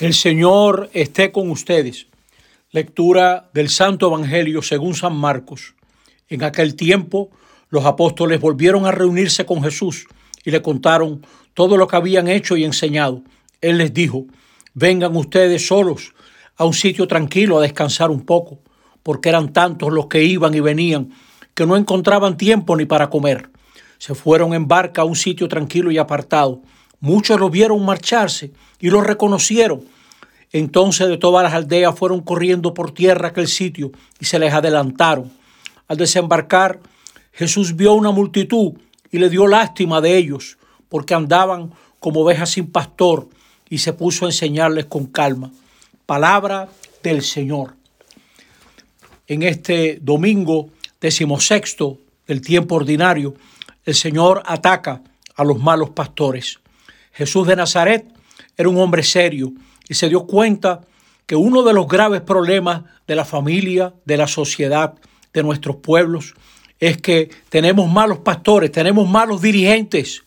El Señor esté con ustedes. Lectura del Santo Evangelio según San Marcos. En aquel tiempo los apóstoles volvieron a reunirse con Jesús y le contaron todo lo que habían hecho y enseñado. Él les dijo, vengan ustedes solos a un sitio tranquilo a descansar un poco, porque eran tantos los que iban y venían que no encontraban tiempo ni para comer. Se fueron en barca a un sitio tranquilo y apartado. Muchos lo vieron marcharse y lo reconocieron. Entonces de todas las aldeas fueron corriendo por tierra aquel sitio y se les adelantaron. Al desembarcar, Jesús vio una multitud y le dio lástima de ellos, porque andaban como ovejas sin pastor, y se puso a enseñarles con calma. Palabra del Señor. En este domingo decimosexto del tiempo ordinario, el Señor ataca a los malos pastores. Jesús de Nazaret era un hombre serio y se dio cuenta que uno de los graves problemas de la familia, de la sociedad, de nuestros pueblos, es que tenemos malos pastores, tenemos malos dirigentes.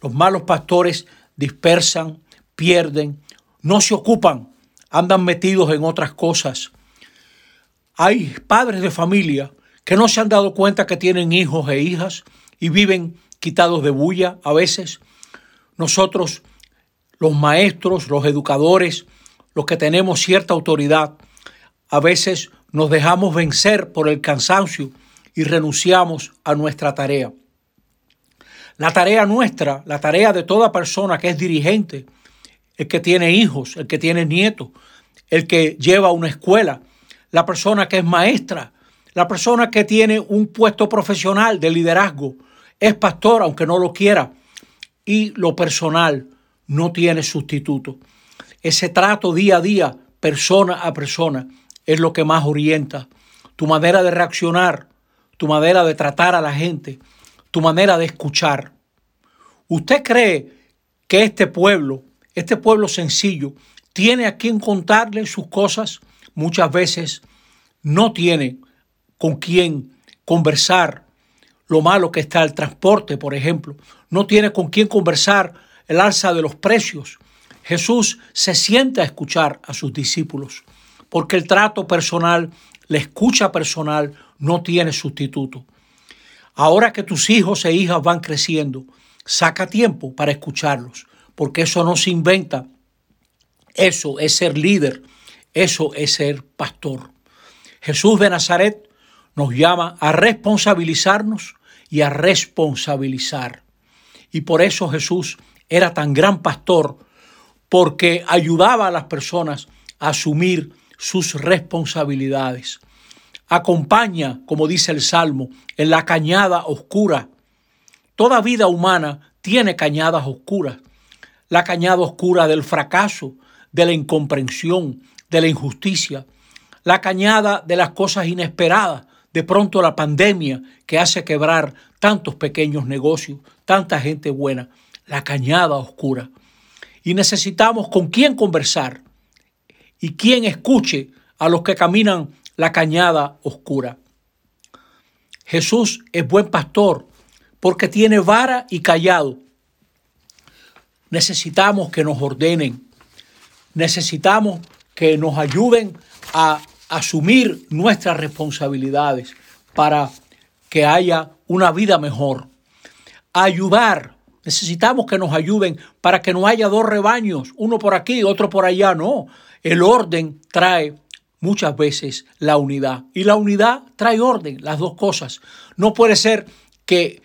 Los malos pastores dispersan, pierden, no se ocupan, andan metidos en otras cosas. Hay padres de familia que no se han dado cuenta que tienen hijos e hijas y viven quitados de bulla a veces nosotros, los maestros, los educadores, los que tenemos cierta autoridad, a veces nos dejamos vencer por el cansancio y renunciamos a nuestra tarea. La tarea nuestra, la tarea de toda persona que es dirigente, el que tiene hijos, el que tiene nietos, el que lleva una escuela, la persona que es maestra, la persona que tiene un puesto profesional de liderazgo, es pastor aunque no lo quiera, y lo personal no tiene sustituto. Ese trato día a día, persona a persona, es lo que más orienta. Tu manera de reaccionar, tu manera de tratar a la gente, tu manera de escuchar. ¿Usted cree que este pueblo, este pueblo sencillo, tiene a quien contarle sus cosas? Muchas veces no tiene con quien conversar lo malo que está el transporte, por ejemplo. No tiene con quién conversar el alza de los precios. Jesús se sienta a escuchar a sus discípulos, porque el trato personal, la escucha personal, no tiene sustituto. Ahora que tus hijos e hijas van creciendo, saca tiempo para escucharlos, porque eso no se inventa. Eso es ser líder, eso es ser pastor. Jesús de Nazaret nos llama a responsabilizarnos y a responsabilizar. Y por eso Jesús era tan gran pastor, porque ayudaba a las personas a asumir sus responsabilidades. Acompaña, como dice el Salmo, en la cañada oscura. Toda vida humana tiene cañadas oscuras. La cañada oscura del fracaso, de la incomprensión, de la injusticia. La cañada de las cosas inesperadas, de pronto la pandemia que hace quebrar tantos pequeños negocios, tanta gente buena, la cañada oscura. Y necesitamos con quién conversar y quién escuche a los que caminan la cañada oscura. Jesús es buen pastor porque tiene vara y callado. Necesitamos que nos ordenen, necesitamos que nos ayuden a asumir nuestras responsabilidades para que haya una vida mejor. Ayudar. Necesitamos que nos ayuden para que no haya dos rebaños, uno por aquí, otro por allá. No, el orden trae muchas veces la unidad y la unidad trae orden, las dos cosas. No puede ser que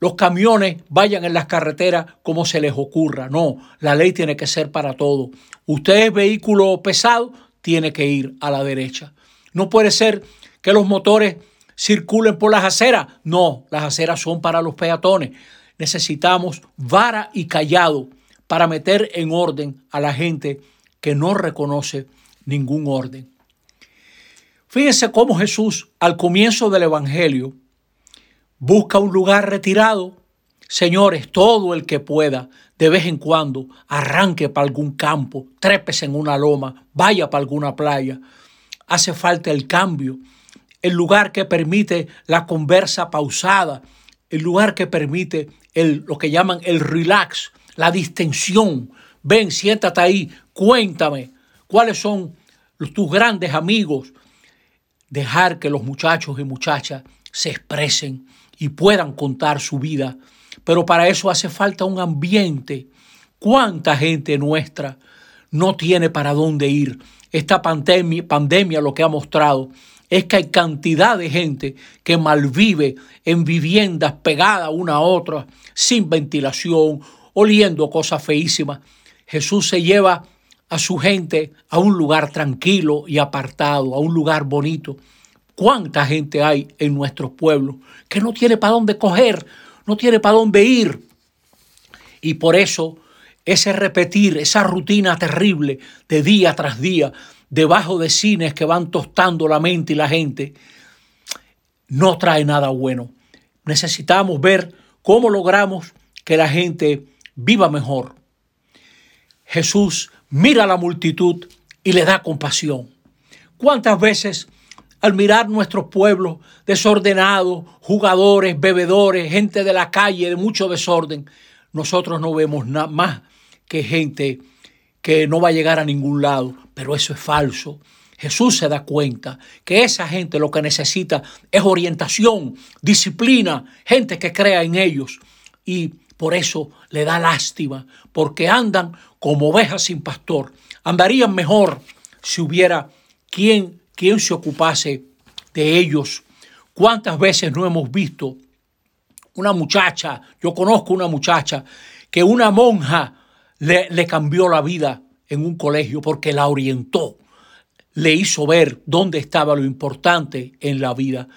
los camiones vayan en las carreteras como se les ocurra. No, la ley tiene que ser para todo. Usted es vehículo pesado, tiene que ir a la derecha. No puede ser que los motores circulen por las aceras. No, las aceras son para los peatones. Necesitamos vara y callado para meter en orden a la gente que no reconoce ningún orden. Fíjense cómo Jesús al comienzo del Evangelio busca un lugar retirado. Señores, todo el que pueda, de vez en cuando, arranque para algún campo, trépese en una loma, vaya para alguna playa. Hace falta el cambio, el lugar que permite la conversa pausada, el lugar que permite lo que llaman el relax, la distensión. Ven, siéntate ahí, Cuéntame cuáles son tus grandes amigos. Dejar que los muchachos y muchachas se expresen y puedan contar su vida. Pero para eso hace falta un ambiente. ¿Cuánta gente nuestra no tiene para dónde ir? Esta pandemia, pandemia lo que ha mostrado es que hay cantidad de gente que malvive en viviendas pegadas una a otra, sin ventilación, oliendo cosas feísimas. Jesús se lleva a su gente a un lugar tranquilo y apartado, a un lugar bonito. ¿Cuánta gente hay en nuestros pueblos que no tiene para dónde coger, no tiene para dónde ir? Y por eso ese repetir, esa rutina terrible de día tras día, debajo de cines que van tostando la mente y la gente, no trae nada bueno. Necesitamos ver cómo logramos que la gente viva mejor. Jesús mira a la multitud y le da compasión. ¿Cuántas veces al mirar nuestros pueblos desordenados, jugadores, bebedores, gente de la calle, de mucho desorden, nosotros no vemos nada más que gente que no va a llegar a ningún lado, pero eso es falso. Jesús se da cuenta que esa gente lo que necesita es orientación, disciplina, gente que crea en ellos. Y por eso le da lástima, porque andan como ovejas sin pastor. Andarían mejor si hubiera quien, quien se ocupase de ellos. ¿Cuántas veces no hemos visto una muchacha, yo conozco una muchacha, que una monja le, le cambió la vida en un colegio porque la orientó, le hizo ver dónde estaba lo importante en la vida.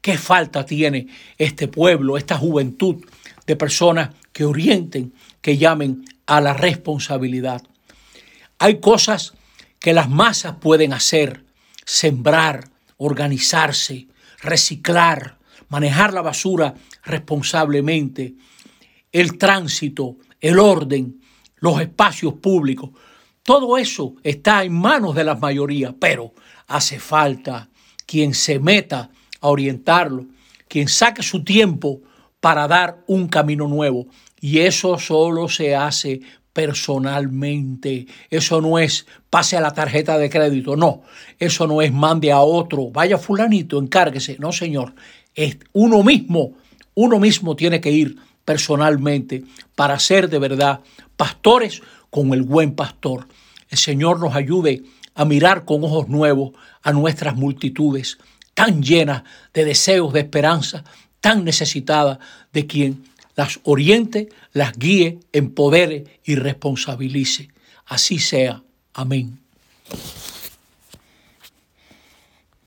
¿Qué falta tiene este pueblo, esta juventud de personas que orienten, que llamen a la responsabilidad? Hay cosas que las masas pueden hacer, sembrar, organizarse, reciclar, manejar la basura responsablemente, el tránsito, el orden, los espacios públicos. Todo eso está en manos de la mayoría, pero hace falta quien se meta a orientarlo, quien saque su tiempo para dar un camino nuevo. Y eso solo se hace personalmente. Eso no es pase a la tarjeta de crédito, no. Eso no es mande a otro, vaya fulanito, encárguese. No, señor. Es uno mismo, uno mismo tiene que ir personalmente para ser de verdad pastores con el buen pastor. El Señor nos ayude a mirar con ojos nuevos a nuestras multitudes tan llenas de deseos de esperanza, tan necesitadas de quien las oriente, las guíe, empodere y responsabilice. Así sea. Amén.